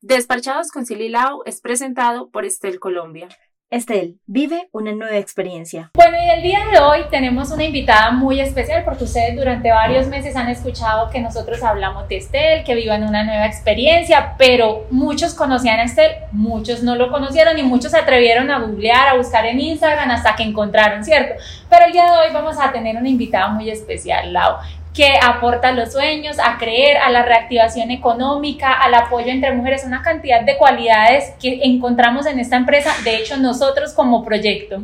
Despachados con Sililao es presentado por Estel Colombia. Estel, vive una nueva experiencia. Bueno, y el día de hoy tenemos una invitada muy especial porque ustedes durante varios meses han escuchado que nosotros hablamos de Estel, que vivan una nueva experiencia, pero muchos conocían a Estel, muchos no lo conocieron y muchos se atrevieron a googlear, a buscar en Instagram hasta que encontraron, ¿cierto? Pero el día de hoy vamos a tener una invitada muy especial, Lau que aporta a los sueños, a creer, a la reactivación económica, al apoyo entre mujeres, una cantidad de cualidades que encontramos en esta empresa, de hecho nosotros como proyecto.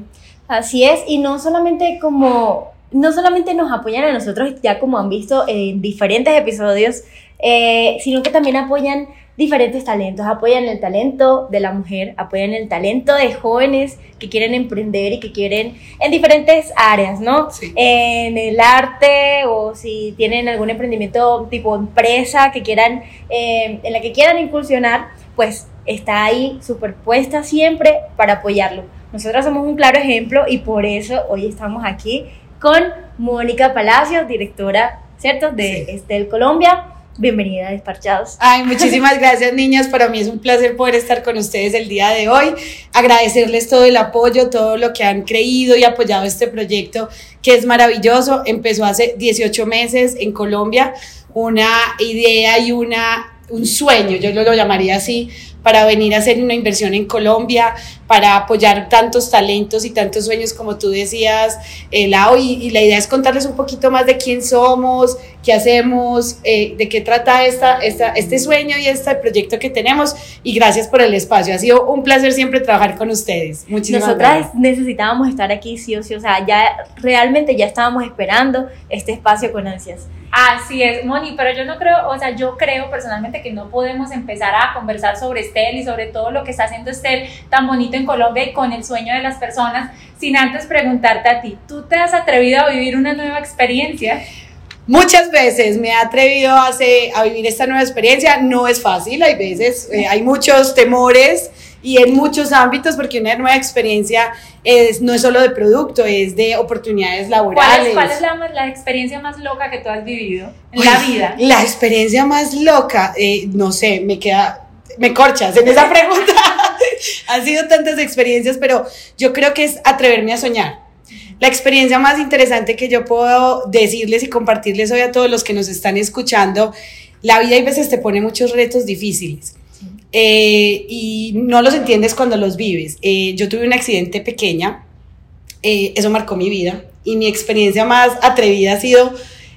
Así es, y no solamente como, no solamente nos apoyan a nosotros, ya como han visto en diferentes episodios, eh, sino que también apoyan diferentes talentos, apoyan el talento de la mujer, apoyan el talento de jóvenes que quieren emprender y que quieren en diferentes áreas, ¿no? En el arte o si tienen algún emprendimiento tipo empresa que quieran, eh, en la que quieran incursionar, pues está ahí superpuesta siempre para apoyarlo. Nosotros somos un claro ejemplo y por eso hoy estamos aquí con Mónica Palacios, directora, ¿cierto?, de Estel Colombia Bienvenida a Desparchados. Ay, muchísimas gracias niñas, para mí es un placer poder estar con ustedes el día de hoy, agradecerles todo el apoyo, todo lo que han creído y apoyado este proyecto que es maravilloso, empezó hace 18 meses en Colombia, una idea y una, un sueño, yo lo llamaría así, para venir a hacer una inversión en Colombia, para apoyar tantos talentos y tantos sueños como tú decías, eh, Lau, y, la idea es contarles un poquito más de quién somos, qué hacemos, eh, de qué trata esta, esta, este sueño y este proyecto que tenemos, y gracias por el espacio, ha sido un placer siempre trabajar con ustedes. Muchísimas Nosotras necesitábamos estar aquí sí o sí, o sea, ya realmente ya estábamos esperando este espacio con ansias. Así es, Moni, pero yo no creo, o sea, yo creo personalmente que no podemos empezar a conversar sobre Estel y sobre todo lo que está haciendo Estel tan bonito en Colombia y con el sueño de las personas, sin antes preguntarte a ti, ¿tú te has atrevido a vivir una nueva experiencia? Muchas veces me he atrevido a, a vivir esta nueva experiencia, no es fácil, hay veces, eh, hay muchos temores, y en muchos ámbitos, porque una nueva experiencia es, no es solo de producto, es de oportunidades laborales. ¿Cuál es, la, experiencia más loca que tú has vivido en la vida? La experiencia más loca, eh, no sé, me queda, me corchas en esa pregunta. Han sido tantas experiencias, pero yo creo que es atreverme a soñar. La experiencia más interesante que yo puedo decirles y compartirles hoy a todos los que nos están escuchando, la vida a veces te pone muchos retos difíciles eh, y no los entiendes cuando los vives. Eh, yo tuve un accidente pequeña, eh, eso marcó mi vida y mi experiencia más atrevida ha sido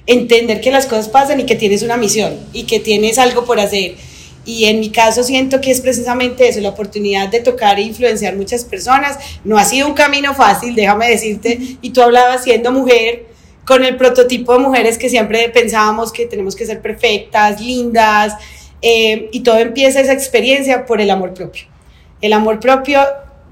entender que las cosas pasan y que tienes una misión y que tienes algo por hacer. Y en mi caso siento que es precisamente eso, la oportunidad de tocar e influenciar muchas personas. No ha sido un camino fácil, déjame decirte, y tú hablabas siendo mujer, con el prototipo de mujeres que siempre pensábamos que tenemos que ser perfectas, lindas, eh, y todo empieza esa experiencia por el amor propio. El amor propio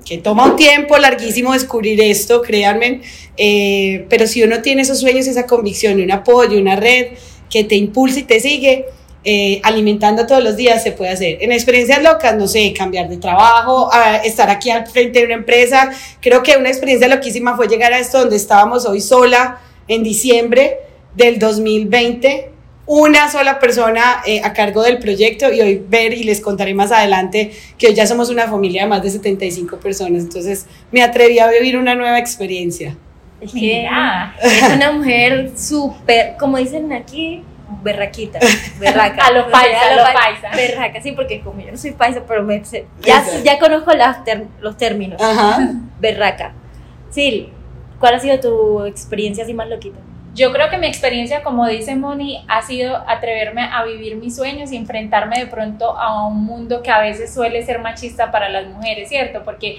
que toma un tiempo larguísimo descubrir esto, créanme, eh, pero si uno tiene esos sueños, esa convicción un apoyo, una red que te impulsa y te sigue, eh, alimentando todos los días se puede hacer. En experiencias locas, no sé, cambiar de trabajo, estar aquí al frente de una empresa. Creo que una experiencia loquísima fue llegar a esto donde estábamos hoy sola en diciembre del 2020 una sola persona eh, a cargo del proyecto y hoy ver y les contaré más adelante que hoy ya somos una familia de más de 75 personas, entonces me atreví a vivir una nueva experiencia. Es que es una mujer súper, como dicen aquí, berraquita, berraca. a los paisa, a los paisa. Berraca, sí, porque como yo no soy paisa, pero me, ya, ya conozco los términos. Ajá. Berraca. Sí, ¿cuál ha sido tu experiencia así más loquita? Yo creo que mi experiencia, como dice Moni, ha sido atreverme a vivir mis sueños y enfrentarme de pronto a un mundo que a veces suele ser machista para las mujeres, ¿cierto? Porque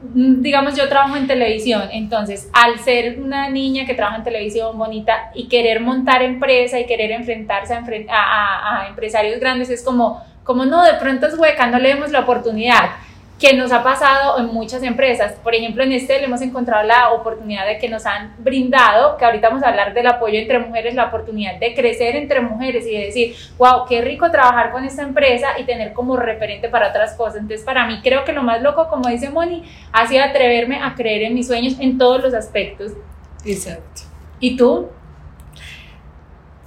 digamos, yo trabajo en televisión, entonces al ser una niña que trabaja en televisión bonita y querer montar empresa y querer enfrentarse a, a, empresarios grandes es como, como no, de pronto es hueca, no le demos la oportunidad. Que nos ha pasado en muchas empresas. Por ejemplo, en este le hemos encontrado la oportunidad de que nos han brindado, que ahorita vamos a hablar del apoyo entre mujeres, la oportunidad de crecer entre mujeres y de decir, wow, qué rico trabajar con esta empresa y tener como referente para otras cosas. Entonces, para mí creo que lo más loco, como dice Moni, ha sido atreverme a creer en mis sueños en todos los aspectos. Exacto. ¿Y tú?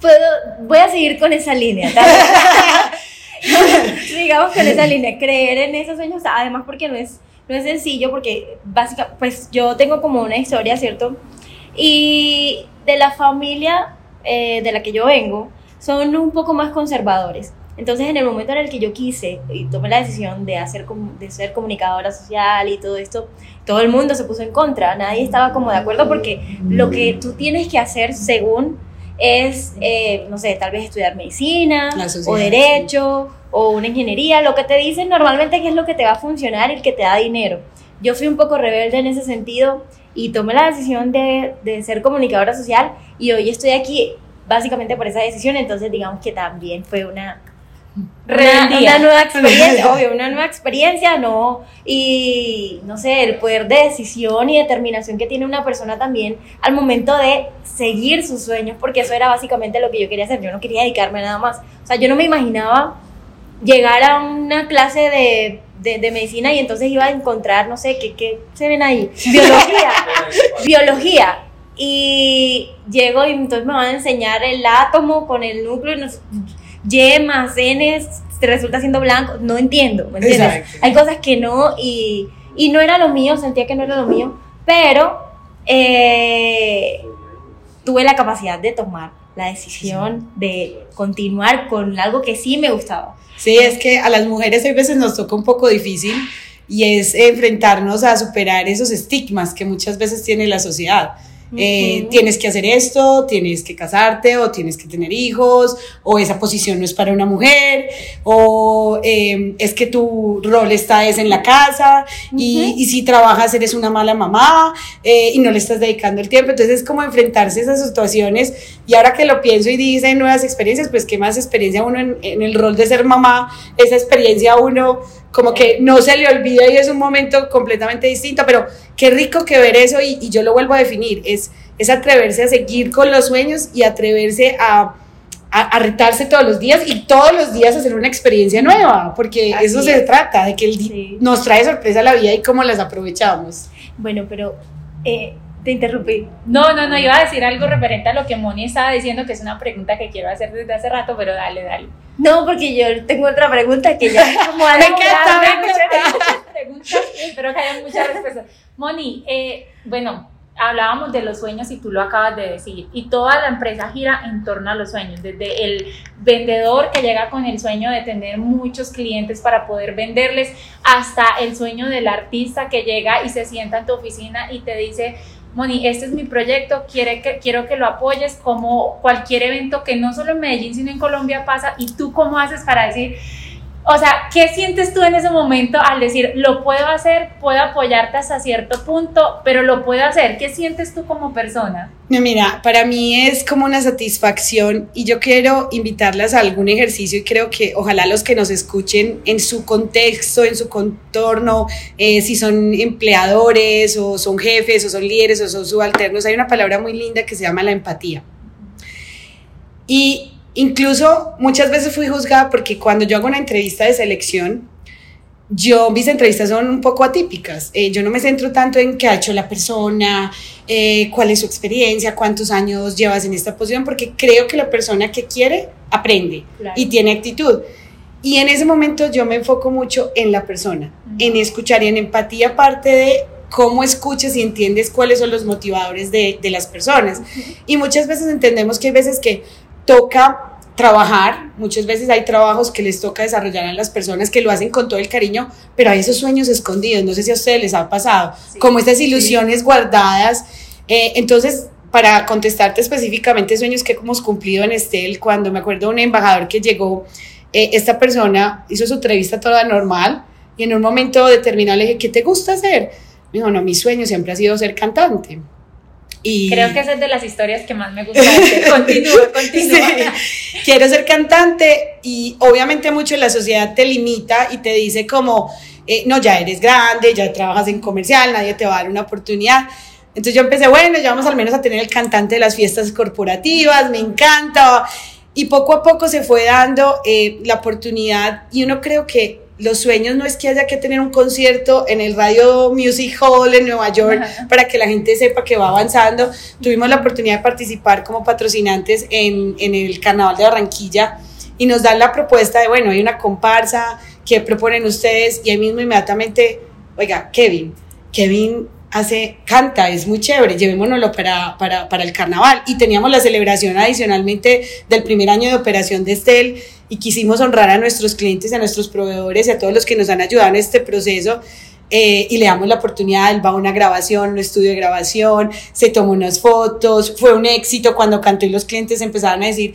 Puedo, voy a seguir con esa línea. Sigamos con esa línea, creer en esos sueños, además porque no es, no es sencillo, porque básicamente, pues yo tengo como una historia, ¿cierto? Y de la familia eh, de la que yo vengo, son un poco más conservadores. Entonces, en el momento en el que yo quise y tomé la decisión de, hacer, de ser comunicadora social y todo esto, todo el mundo se puso en contra, nadie estaba como de acuerdo porque lo que tú tienes que hacer según es, eh, no sé, tal vez estudiar medicina o derecho o una ingeniería, lo que te dicen normalmente que es lo que te va a funcionar y que te da dinero. Yo fui un poco rebelde en ese sentido y tomé la decisión de, de ser comunicadora social y hoy estoy aquí básicamente por esa decisión, entonces digamos que también fue una, una, una, nueva experiencia, obvio, una nueva experiencia, no, y no sé, el poder de decisión y determinación que tiene una persona también al momento de seguir sus sueños, porque eso era básicamente lo que yo quería hacer, yo no quería dedicarme a nada más, o sea, yo no me imaginaba llegar a una clase de, de, de medicina y entonces iba a encontrar, no sé, ¿qué, qué se ven ahí? Biología, biología, y llego y entonces me van a enseñar el átomo con el núcleo, y no sé, y más N resulta siendo blanco, no entiendo, ¿me entiendes? Hay cosas que no, y, y, no era lo mío, sentía que no era lo mío, pero eh, tuve la capacidad de tomar la decisión de continuar con algo que sí me gustaba. Sí, es que a las mujeres a veces nos toca un poco difícil y es enfrentarnos a superar esos estigmas que muchas veces tiene la sociedad eh, tienes que hacer esto, tienes que casarte o tienes que tener hijos, o esa posición no es para una mujer, o eh, es que tu rol está es en la casa y, y, si trabajas eres una mala mamá eh, y no le estás dedicando el tiempo. Entonces es como enfrentarse a esas situaciones y ahora que lo pienso y dice nuevas experiencias, pues qué más experiencia uno en, en el rol de ser mamá, esa experiencia uno como que no se le olvida y es un momento completamente distinto, pero qué rico que ver eso y, y yo lo vuelvo a definir, es, es atreverse a seguir con los sueños y atreverse a, a, retarse todos los días y todos los días hacer una experiencia nueva, porque eso se trata, de que el nos trae sorpresa a la vida y cómo las aprovechamos. Bueno, pero eh, te interrumpí. No, no, no, iba a decir algo referente a lo que Moni estaba diciendo, que es una pregunta que quiero hacer desde hace rato, pero dale, dale. No, porque yo tengo otra pregunta que ya como me encanta, me muchas preguntas, espero que haya muchas respuestas. Moni, eh, bueno, hablábamos de los sueños y tú lo acabas de decir, y toda la empresa gira en torno a los sueños, desde el vendedor que llega con el sueño de tener muchos clientes para poder venderles, hasta el sueño del artista que llega y se sienta en tu oficina y te dice, Moni, este es mi proyecto, quiere que, quiero que lo apoyes como cualquier evento que no solo en Medellín, sino en Colombia pasa. ¿Y tú cómo haces para decir, o sea, ¿qué sientes tú en ese momento al decir, lo puedo hacer, puedo apoyarte hasta cierto punto, pero lo puedo hacer? ¿Qué sientes tú como persona? Mira, para mí es como una satisfacción y yo quiero invitarlas a algún ejercicio y creo que ojalá los que nos escuchen en su contexto, en su contorno, eh, si son empleadores o son jefes o son líderes o son subalternos, hay una palabra muy linda que se llama la empatía. Y Incluso muchas veces fui juzgada porque cuando yo hago una entrevista de selección, yo, mis entrevistas son un poco atípicas. Eh, yo no me centro tanto en qué ha hecho la persona, eh, cuál es su experiencia, cuántos años llevas en esta posición, porque creo que la persona que quiere aprende y tiene actitud. Y en ese momento yo me enfoco mucho en la persona, en escuchar y en empatía, parte de cómo escuchas y entiendes cuáles son los motivadores de, de las personas. Y muchas veces entendemos que hay veces que toca trabajar, muchas veces hay trabajos que les toca desarrollar a las personas que lo hacen con todo el cariño, pero hay esos sueños escondidos, no sé si a ustedes les ha pasado, como estas ilusiones guardadas. Eh, entonces, para contestarte específicamente sueños que hemos cumplido en Estel, cuando me acuerdo de un embajador que llegó, eh, esta persona hizo su entrevista toda normal y en un momento determinado le dije, ¿qué te gusta hacer? Me dijo, no, mi sueño siempre ha sido ser cantante. Creo que esa es de las historias que más me gusta. Continúa, continúa. Quiero ser cantante y obviamente mucho la sociedad te limita y te dice como eh, no, ya eres grande, ya trabajas en comercial, nadie te va a dar una oportunidad. Entonces yo empecé, bueno, ya vamos al menos a tener el cantante de las fiestas corporativas, me encanta. Y poco a poco se fue dando eh, la oportunidad y uno creo que los sueños no es que haya que tener un concierto en el Radio Music Hall en Nueva York para que la gente sepa que va avanzando. Tuvimos la oportunidad de participar como patrocinantes en, en el Carnaval de Barranquilla y nos dan la propuesta de, bueno, hay una comparsa, que proponen ustedes? Y ahí mismo inmediatamente, oiga, Kevin, Kevin hace, canta, es muy chévere, llevémonoslo para, para, para, el carnaval. Y teníamos la celebración adicionalmente del primer año de operación de Estel y quisimos honrar a nuestros clientes, a nuestros proveedores y a todos los que nos han ayudado en este proceso. Eh, y le damos la oportunidad, él va a una grabación, un estudio de grabación, se tomó unas fotos, fue un éxito cuando cantó y los clientes empezaron a decir,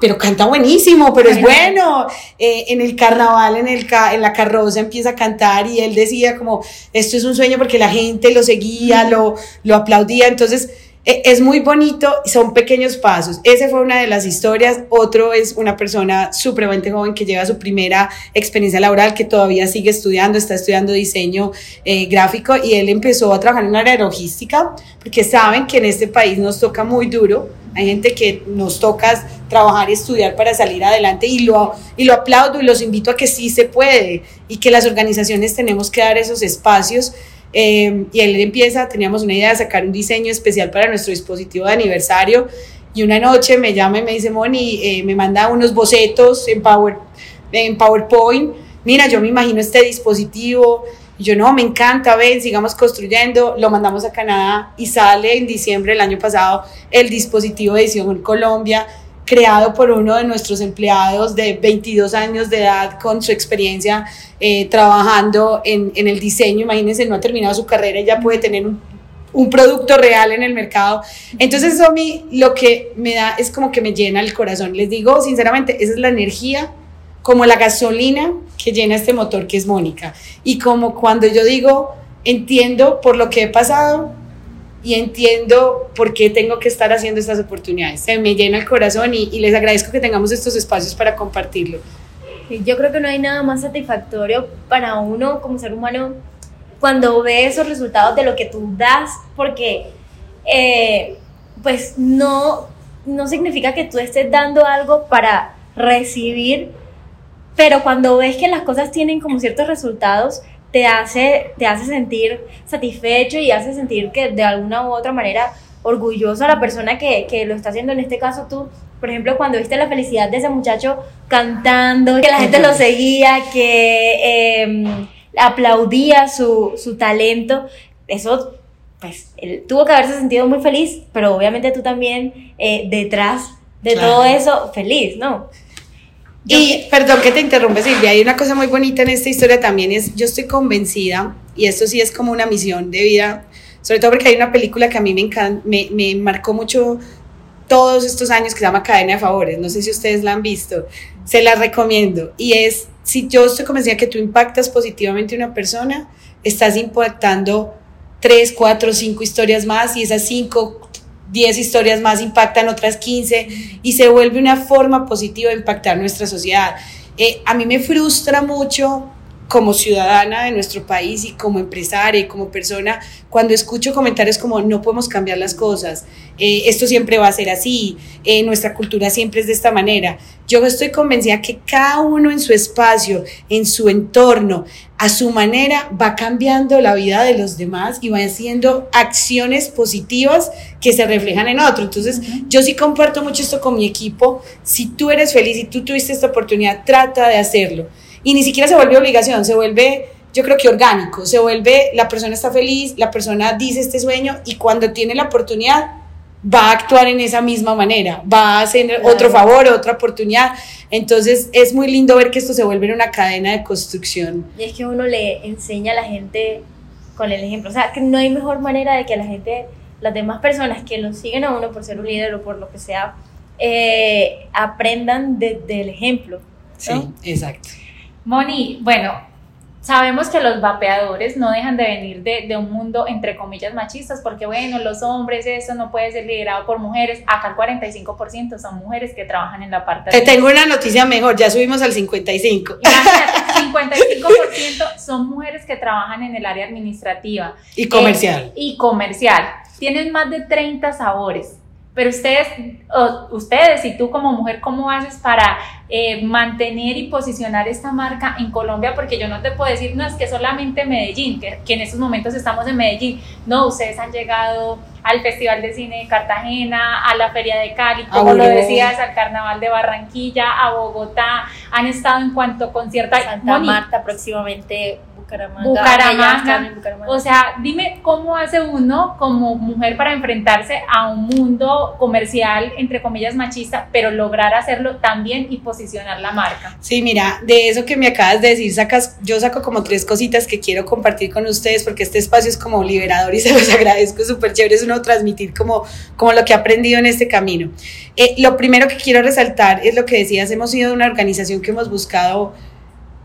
pero canta buenísimo, pero es bueno. Eh, en el carnaval, en, el en la carroza empieza a cantar y él decía como, esto es un sueño porque la gente lo seguía, lo, lo aplaudía. Entonces, e, es muy bonito, son pequeños pasos. Esa fue una de las historias. Otro es una persona supremamente joven que lleva su primera experiencia laboral, que todavía sigue estudiando, está estudiando diseño eh, gráfico y él empezó a trabajar en un área de logística, porque saben que en este país nos toca muy duro. Hay gente que nos toca trabajar y estudiar para salir adelante y lo, y lo aplaudo y los invito a que sí se puede y que las organizaciones tenemos que dar esos espacios Em, y él empieza, teníamos una idea de sacar un diseño especial para nuestro dispositivo de aniversario. Y una noche me llama y me dice, Moni, eh, me manda unos bocetos en, Power, en PowerPoint. Mira, yo me imagino este dispositivo. Yo, no, me encanta, ven, sigamos construyendo. Lo mandamos a Canadá y sale en diciembre del año pasado el dispositivo de edición Colombia creado por uno de nuestros empleados de 22 años de edad con su experiencia eh, trabajando en, en, el diseño. Imagínense, no ha terminado su carrera y ya puede tener un, un, producto real en el mercado. Entonces eso a mí lo que me da es como que me llena el corazón. Les digo sinceramente, esa es la energía como la gasolina que llena este motor que es Mónica. Y como cuando yo digo, entiendo por lo que he pasado, y entiendo por qué tengo que estar haciendo estas oportunidades. Se me llena el corazón y, les agradezco que tengamos estos espacios para compartirlo. Yo creo que no hay nada más satisfactorio para uno como ser humano cuando ve esos resultados de lo que tú das, porque eh, pues no, no significa que tú estés dando algo para recibir, pero cuando ves que las cosas tienen como ciertos resultados, te hace, te hace sentir satisfecho y hace sentir que de alguna u otra manera orgulloso a la persona que, que lo está haciendo, en este caso tú, por ejemplo, cuando viste la felicidad de ese muchacho cantando, que la gente lo seguía, que em, aplaudía su, su, talento, eso, pues, él tuvo que haberse sentido muy feliz, pero obviamente tú también eh, detrás de todo eso, feliz, ¿no? Y perdón que te interrumpe Silvia, hay una cosa muy bonita en esta historia también es, yo estoy convencida, y esto sí es como una misión de vida, sobre todo porque hay una película que a mí me, me, me marcó mucho todos estos años que se llama Cadena de Favores, no sé si ustedes la han visto, se la recomiendo, y es, si yo estoy convencida que tú impactas positivamente a una persona, estás impactando tres, cuatro, cinco historias más, y esas cinco 10 historias más impactan otras 15 y se vuelve una forma positiva de impactar nuestra sociedad. Eh, a mí me frustra mucho como ciudadana de nuestro país y como empresaria y como persona, cuando escucho comentarios como no podemos cambiar las cosas, eh, esto siempre va a ser así, eh, nuestra cultura siempre es de esta manera. Yo estoy convencida que cada uno en su espacio, en su entorno, a su manera, va cambiando la vida de los demás y va haciendo acciones positivas que se reflejan en otro. Entonces, yo sí comparto mucho esto con mi equipo. Si tú eres feliz y tú tuviste esta oportunidad, trata de hacerlo y ni siquiera se vuelve obligación, se vuelve, yo creo que orgánico, se vuelve, la persona está feliz, la persona dice este sueño y cuando tiene la oportunidad va a actuar en esa misma manera, va a hacer otro favor, otra oportunidad. Entonces es muy lindo ver que esto se vuelve una cadena de construcción. Y es que uno le enseña a la gente con el ejemplo, o sea, que no hay mejor manera de que la gente, las demás personas que lo siguen a uno por ser un líder o por lo que sea, eh, aprendan del ejemplo. Sí, exacto. Moni, bueno, sabemos que los vapeadores no dejan de venir de, un mundo entre comillas machistas, porque bueno, los hombres, eso no puede ser liderado por mujeres. Acá el 45% son mujeres que trabajan en la parte. Te tengo una noticia mejor, ya subimos al 55. Imagínate, 55% son mujeres que trabajan en el área administrativa. Y comercial. Eh, y comercial. Tienen más de 30 sabores. Pero ustedes, ustedes y tú como mujer, ¿cómo haces para eh, mantener y posicionar esta marca en Colombia? Porque yo no te puedo decir, no, es que solamente Medellín, que, en estos momentos estamos en Medellín. No, ustedes han llegado al Festival de Cine de Cartagena, a la Feria de Cali, como lo decías, al Carnaval de Barranquilla, a Bogotá, han estado en cuanto concierto. Santa Marta próximamente Bucaramanga. O sea, dime cómo hace uno como mujer para enfrentarse a un mundo comercial, entre comillas, machista, pero lograr hacerlo también y posicionar la marca. Sí, mira, de eso que me acabas de decir, sacas, yo saco como tres cositas que quiero compartir con ustedes porque este espacio es como liberador y se los agradezco, súper chévere es uno transmitir como, como lo que he aprendido en este camino. Eh, lo primero que quiero resaltar es lo que decías, hemos sido una organización que hemos buscado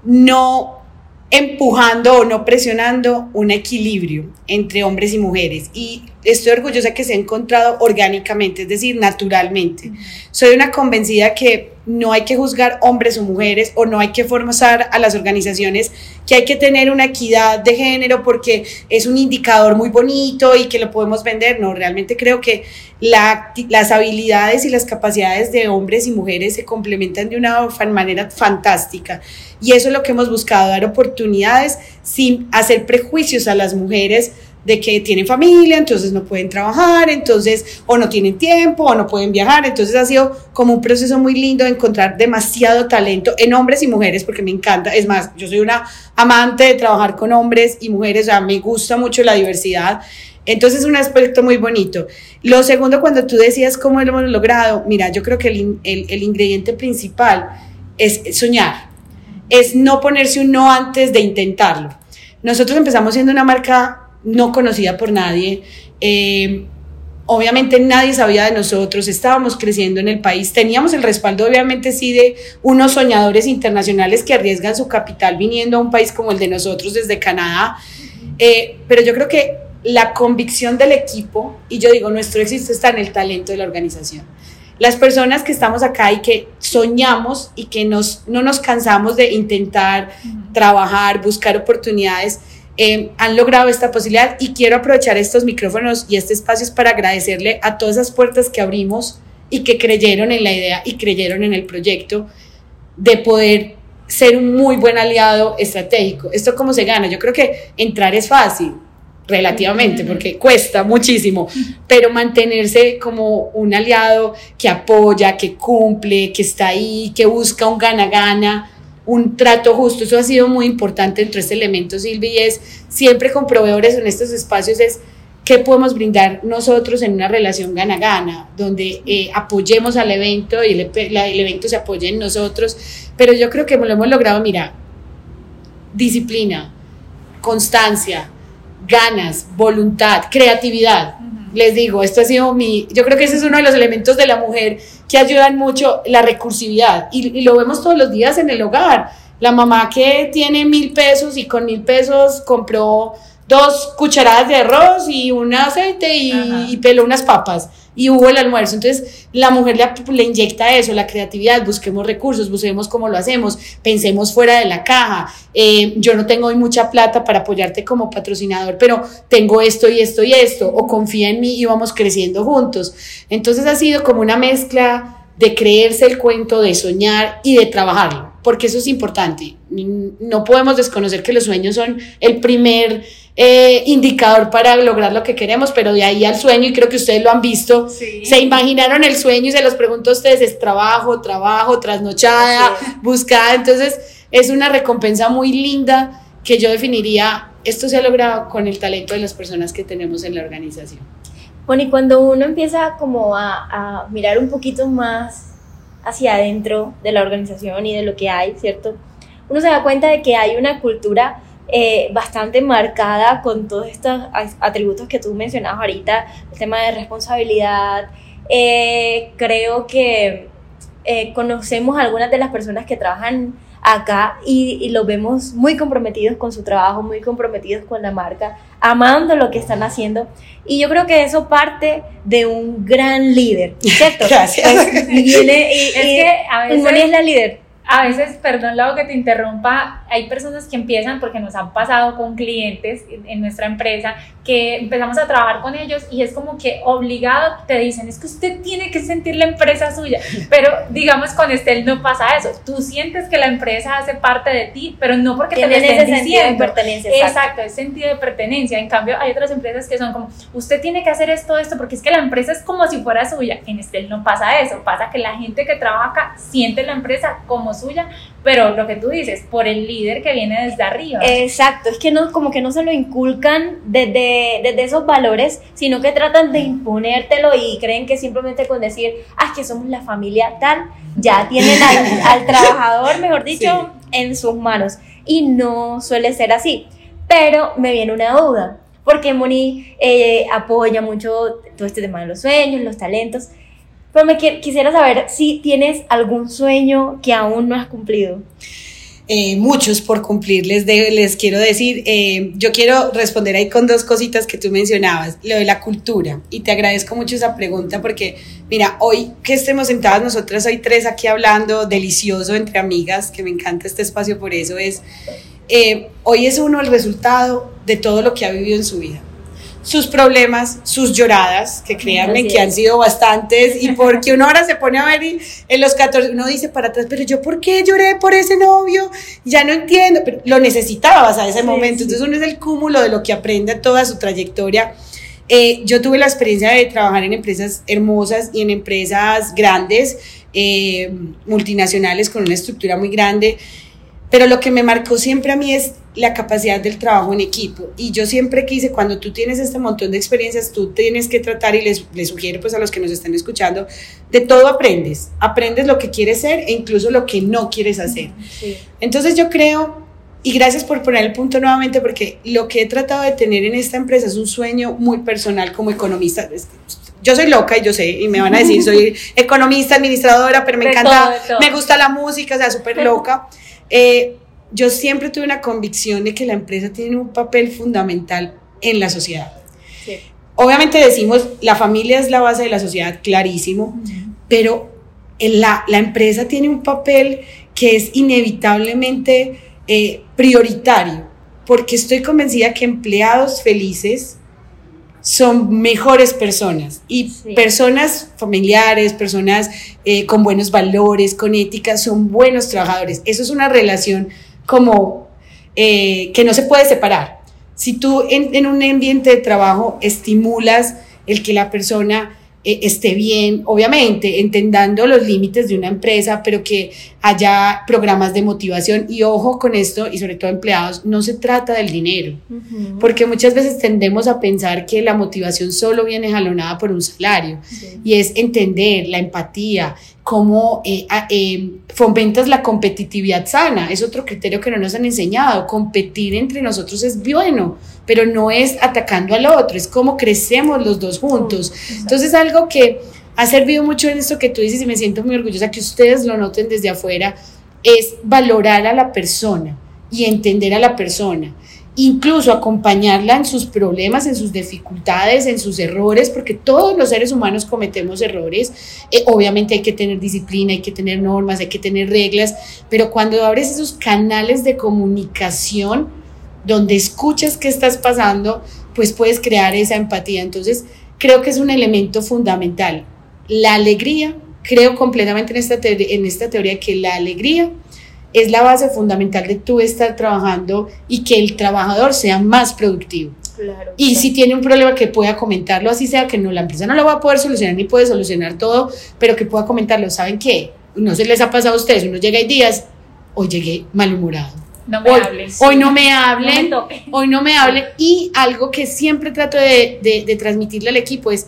no empujando o no presionando un equilibrio entre hombres y mujeres. Y estoy orgullosa que se ha encontrado orgánicamente, es decir, naturalmente. Soy una convencida que no hay que juzgar hombres o mujeres o no hay que forzar a las organizaciones que hay que tener una equidad de género porque es un indicador muy bonito y que lo podemos vender. No, realmente creo que las habilidades y las capacidades de hombres y mujeres se complementan de una manera fantástica. Y eso es lo que hemos buscado, dar oportunidades sin hacer prejuicios a las mujeres de que tienen familia, entonces no pueden trabajar, entonces o no tienen tiempo o no pueden viajar, entonces ha sido como un proceso muy lindo de encontrar demasiado talento en hombres y mujeres porque me encanta, es más, yo soy una amante de trabajar con hombres y mujeres, o sea, me gusta mucho la diversidad. Entonces es un aspecto muy bonito. Lo segundo, cuando tú decías cómo lo hemos logrado, mira, yo creo que el, el, el ingrediente principal es soñar, es no ponerse un no antes de intentarlo. Nosotros empezamos siendo una marca no conocida por nadie. Eh, obviamente nadie sabía de nosotros, estábamos creciendo en el país, teníamos el respaldo obviamente sí de unos soñadores internacionales que arriesgan su capital viniendo a un país como el de nosotros desde Canadá, eh, pero yo creo que la convicción del equipo, y yo digo, nuestro éxito está en el talento de la organización. Las personas que estamos acá y que soñamos y que nos, no nos cansamos de intentar trabajar, buscar oportunidades, eh, han logrado esta posibilidad y quiero aprovechar estos micrófonos y este espacio para agradecerle a todas esas puertas que abrimos y que creyeron en la idea y creyeron en el proyecto de poder ser un muy buen aliado estratégico. ¿Esto cómo se gana? Yo creo que entrar es fácil, relativamente, porque cuesta muchísimo, pero mantenerse como un aliado que apoya, que cumple, que está ahí, que busca un gana-gana, un trato justo. Eso ha sido muy importante entre este elemento, Silvi, y es siempre con proveedores en estos espacios es qué podemos brindar nosotros en una relación gana-gana, donde eh, apoyemos al evento y el, evento se apoye en nosotros. Pero yo creo que lo hemos logrado, mira, disciplina, constancia, ganas, voluntad, creatividad. Les digo, esto ha sido mi, yo creo que ese es uno de los elementos de la mujer que ayudan mucho la recursividad y, lo vemos todos los días en el hogar. La mamá que tiene mil pesos y con mil pesos compró dos cucharadas de arroz y un aceite y, y peló unas papas y hubo el almuerzo. Entonces, la mujer le, inyecta eso, la creatividad, busquemos recursos, busquemos cómo lo hacemos, pensemos fuera de la caja. Eh, yo no tengo hoy mucha plata para apoyarte como patrocinador, pero tengo esto y esto y esto, o confía en mí y vamos creciendo juntos. Entonces, ha sido como una mezcla de creerse el cuento, de soñar y de trabajarlo, porque eso es importante. No podemos desconocer que los sueños son el primer eh, indicador para lograr lo que queremos, pero de ahí al sueño, y creo que ustedes lo han visto, se imaginaron el sueño y se los pregunto a ustedes, es trabajo, trabajo, trasnochada, buscada, entonces es una recompensa muy linda que yo definiría, esto se ha logrado con el talento de las personas que tenemos en la organización. Bueno, y cuando uno empieza como a, a mirar un poquito más hacia adentro de la organización y de lo que hay, ¿cierto? Uno se da cuenta de que hay una cultura eh, bastante marcada con todos estos atributos que tú mencionabas ahorita, el tema de responsabilidad. Eh, creo que eh, conocemos a algunas de las personas que trabajan acá y, y los vemos muy comprometidos con su trabajo, muy comprometidos con la marca, amando lo que están haciendo. Y yo creo que eso parte de un gran líder, ¿cierto? Gracias. Pues, viene y, es que a veces... es la líder a veces, perdón, Lau, que te interrumpa, hay personas que empiezan porque nos han pasado con clientes en nuestra empresa que empezamos a trabajar con ellos y es como que obligado te dicen, es que usted tiene que sentir la empresa suya, pero digamos con Estel no pasa eso, tú sientes que la empresa hace parte de ti, pero no porque te lo estén diciendo. De pertenencia, exacto. exacto, es sentido de pertenencia, en cambio hay otras empresas que son como, usted tiene que hacer esto, esto, porque es que la empresa es como si fuera suya, en Estel no pasa eso, pasa que la gente que trabaja acá siente la empresa como suya, pero lo que tú dices, por el líder que viene desde arriba. Exacto, es que no, como que no se lo inculcan desde, desde esos valores, sino que tratan de imponértelo y creen que simplemente con decir, ah, es que somos la familia tal, ya tienen al, trabajador, mejor dicho, en sus manos. Y no suele ser así. Pero me viene una duda, porque Moni eh, apoya mucho todo este tema de los sueños, los talentos. Pero me quisiera saber si tienes algún sueño que aún no has cumplido. Eh, muchos por cumplir, les, quiero decir, eh, yo quiero responder ahí con dos cositas que tú mencionabas, lo de la cultura, y te agradezco mucho esa pregunta porque, mira, hoy que estemos sentadas nosotras, hoy tres aquí hablando, delicioso entre amigas, que me encanta este espacio por eso, es, eh, hoy es uno el resultado de todo lo que ha vivido en su vida sus problemas, sus lloradas, que créanme que han sido bastantes, y porque uno ahora se pone a ver y en los 14, uno dice para atrás, pero yo por qué lloré por ese novio, ya no entiendo, pero lo necesitabas a ese momento, entonces uno es el cúmulo de lo que aprende toda su trayectoria. Eh, yo tuve la experiencia de trabajar en empresas hermosas y en empresas grandes, eh, multinacionales, con una estructura muy grande, pero lo que me marcó siempre a mí es la capacidad del trabajo en equipo. Y yo siempre quise, cuando tú tienes este montón de experiencias, tú tienes que tratar, y les, les sugiero pues a los que nos están escuchando, de todo aprendes. Aprendes lo que quieres ser e incluso lo que no quieres hacer. Entonces yo creo, y gracias por poner el punto nuevamente, porque lo que he tratado de tener en esta empresa es un sueño muy personal como economista. Yo soy loca y yo sé, y me van a decir, soy economista, administradora, pero me encanta, me gusta la música, o sea, súper loca. Eh, yo siempre tuve una convicción de que la empresa tiene un papel fundamental en la sociedad. Obviamente decimos, la familia es la base de la sociedad, clarísimo, pero la, la, empresa tiene un papel que es inevitablemente eh, prioritario, porque estoy convencida que empleados felices son mejores personas y personas familiares, personas eh, con buenos valores, con ética, son buenos trabajadores. Eso es una relación como eh, que no se puede separar. Si tú en, un ambiente de trabajo estimulas el que la persona eh, esté bien, obviamente, entendiendo los límites de una empresa, pero que haya programas de motivación y ojo con esto, y sobre todo empleados, no se trata del dinero, porque muchas veces tendemos a pensar que la motivación solo viene jalonada por un salario, y es entender la empatía, cómo eh, eh, fomentas la competitividad sana. Es otro criterio que no nos han enseñado. Competir entre nosotros es bueno, pero no es atacando al otro, es cómo crecemos los dos juntos. Entonces, algo que ha servido mucho en esto que tú dices y me siento muy orgullosa que ustedes lo noten desde afuera, es valorar a la persona y entender a la persona incluso acompañarla en sus problemas, en sus dificultades, en sus errores, porque todos los seres humanos cometemos errores. Eh, obviamente hay que tener disciplina, hay que tener normas, hay que tener reglas, pero cuando abres esos canales de comunicación donde escuchas qué estás pasando, pues puedes crear esa empatía. Entonces, creo que es un elemento fundamental. La alegría, creo completamente en esta, en esta teoría que la alegría es la base fundamental de tú estar trabajando y que el trabajador sea más productivo. y si tiene un problema que pueda comentarlo, así sea que no, la empresa no lo va a poder solucionar ni puede solucionar todo, pero que pueda comentarlo. ¿Saben qué? No se les ha pasado a ustedes, uno llega y días, hoy llegué malhumorado. No me hoy, hables. Hoy no me hablen, hoy no me hablen. Y algo que siempre trato de, de, transmitirle al equipo es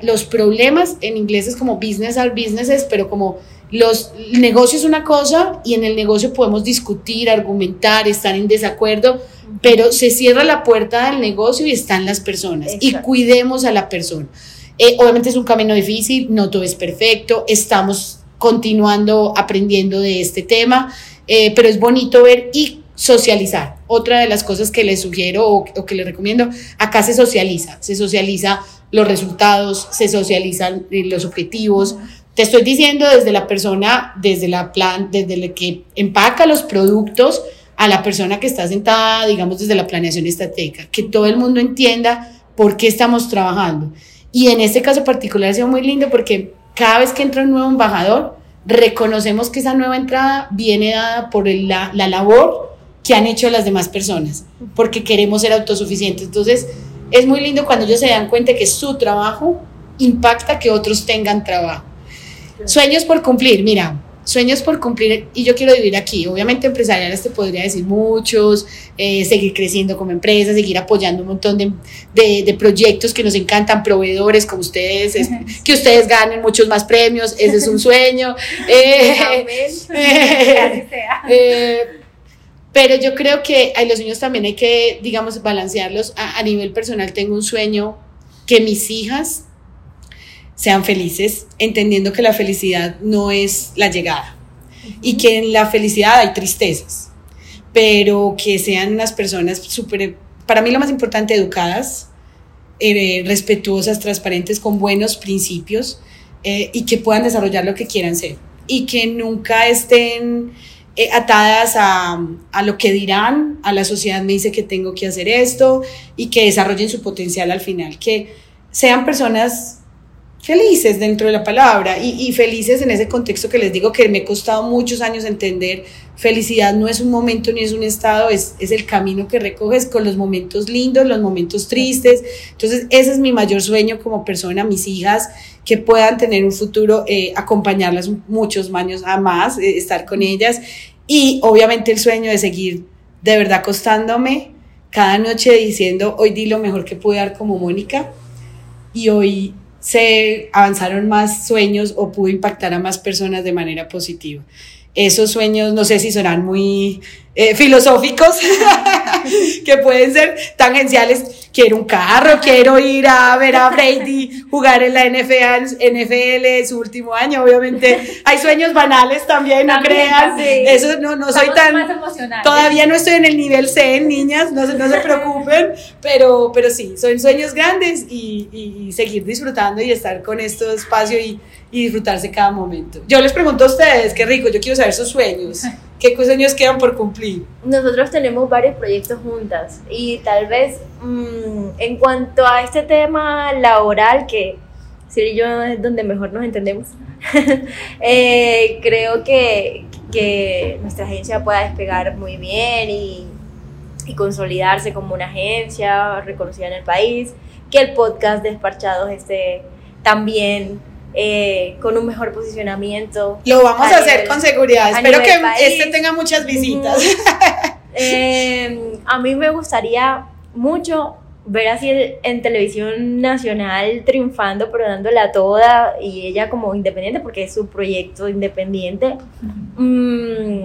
los problemas, en inglés es como business are businesses, pero como los negocios es una cosa y en el negocio podemos discutir, argumentar, estar en desacuerdo, pero se cierra la puerta del negocio y están las personas y cuidemos a la persona. Eh, obviamente es un camino difícil, no todo es perfecto, estamos continuando aprendiendo de este tema, eh, pero es bonito ver y socializar. Otra de las cosas que les sugiero o, o que les recomiendo, acá se socializa, se socializa los resultados, se socializan eh, los objetivos, Te estoy diciendo desde la persona, desde la plan, desde el que empaca los productos a la persona que está sentada, digamos, desde la planeación estratégica, que todo el mundo entienda por qué estamos trabajando. Y en este caso particular ha sido muy lindo porque cada vez que entra un nuevo embajador, reconocemos que esa nueva entrada viene dada por la, la labor que han hecho las demás personas, porque queremos ser autosuficientes. Entonces, es muy lindo cuando ellos se dan cuenta que su trabajo impacta que otros tengan trabajo. Sueños por cumplir, mira, sueños por cumplir y yo quiero vivir aquí. Obviamente empresariales te podría decir muchos, eh, seguir creciendo como empresa, seguir apoyando un montón de, de, proyectos que nos encantan, proveedores como ustedes, que ustedes ganen muchos más premios, ese es un sueño. Eh, eh, pero yo creo que hay los sueños también hay que, digamos, balancearlos. A, a nivel personal tengo un sueño que mis hijas sean felices, entendiendo que la felicidad no es la llegada y que en la felicidad hay tristezas, pero que sean unas personas súper, para mí lo más importante, educadas, eh, respetuosas, transparentes, con buenos principios eh, y que puedan desarrollar lo que quieran ser y que nunca estén eh, atadas a, a, lo que dirán, a la sociedad me dice que tengo que hacer esto y que desarrollen su potencial al final, que sean personas felices dentro de la palabra y, felices en ese contexto que les digo que me ha costado muchos años entender. Felicidad no es un momento ni es un estado, es, es el camino que recoges con los momentos lindos, los momentos tristes. Entonces, ese es mi mayor sueño como persona, mis hijas, que puedan tener un futuro, eh, acompañarlas muchos años a más, eh, estar con ellas y obviamente el sueño de seguir de verdad acostándome cada noche diciendo, hoy di lo mejor que pude dar como Mónica y hoy se avanzaron más sueños o pudo impactar a más personas de manera positiva. Esos sueños, no sé si serán muy eh, filosóficos, que pueden ser tangenciales. Quiero un carro, quiero ir a ver a Brady jugar en la NFL, NFL su último año. Obviamente hay sueños banales también, no crean. Eso no, no soy tan. Todavía no estoy en el nivel C, niñas, no, no se preocupen, pero, pero sí, son sueños grandes y, y seguir disfrutando y estar con este espacio y, y disfrutarse cada momento. Yo les pregunto a ustedes, qué rico, yo quiero saber sus sueños. ¿Qué sueños quedan por cumplir? Nosotros tenemos varios proyectos juntas y tal vez mm, en cuanto a este tema laboral, que Siri y yo es donde mejor nos entendemos, eh, creo que, que, nuestra agencia pueda despegar muy bien y, y consolidarse como una agencia reconocida en el país, que el podcast Desparchados esté también eh, con un mejor posicionamiento. Lo vamos a, hacer con seguridad. Espero que este tenga muchas visitas. Eh, a mí me gustaría mucho ver así en televisión nacional triunfando, pero dándola toda y ella como independiente porque es su proyecto independiente. Mm.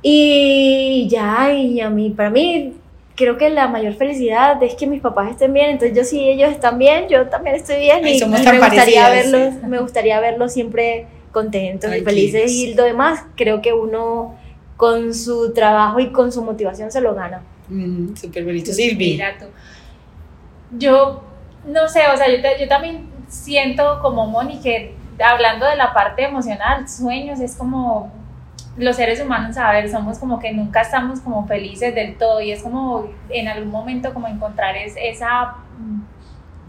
y ya, y a mí, para mí, creo que la mayor felicidad es que mis papás estén bien, entonces yo si ellos están bien, yo también estoy bien. Y, me gustaría verlos, me gustaría verlos siempre contentos y felices. Y lo demás creo que uno con su trabajo y con su motivación se lo gana. Mm, Súper bonito, Silvia. Yo no sé, o sea, yo, yo también siento como Moni que hablando de la parte emocional, sueños es como los seres humanos, a ver, somos como que nunca estamos como felices del todo y es como en algún momento como encontrar esa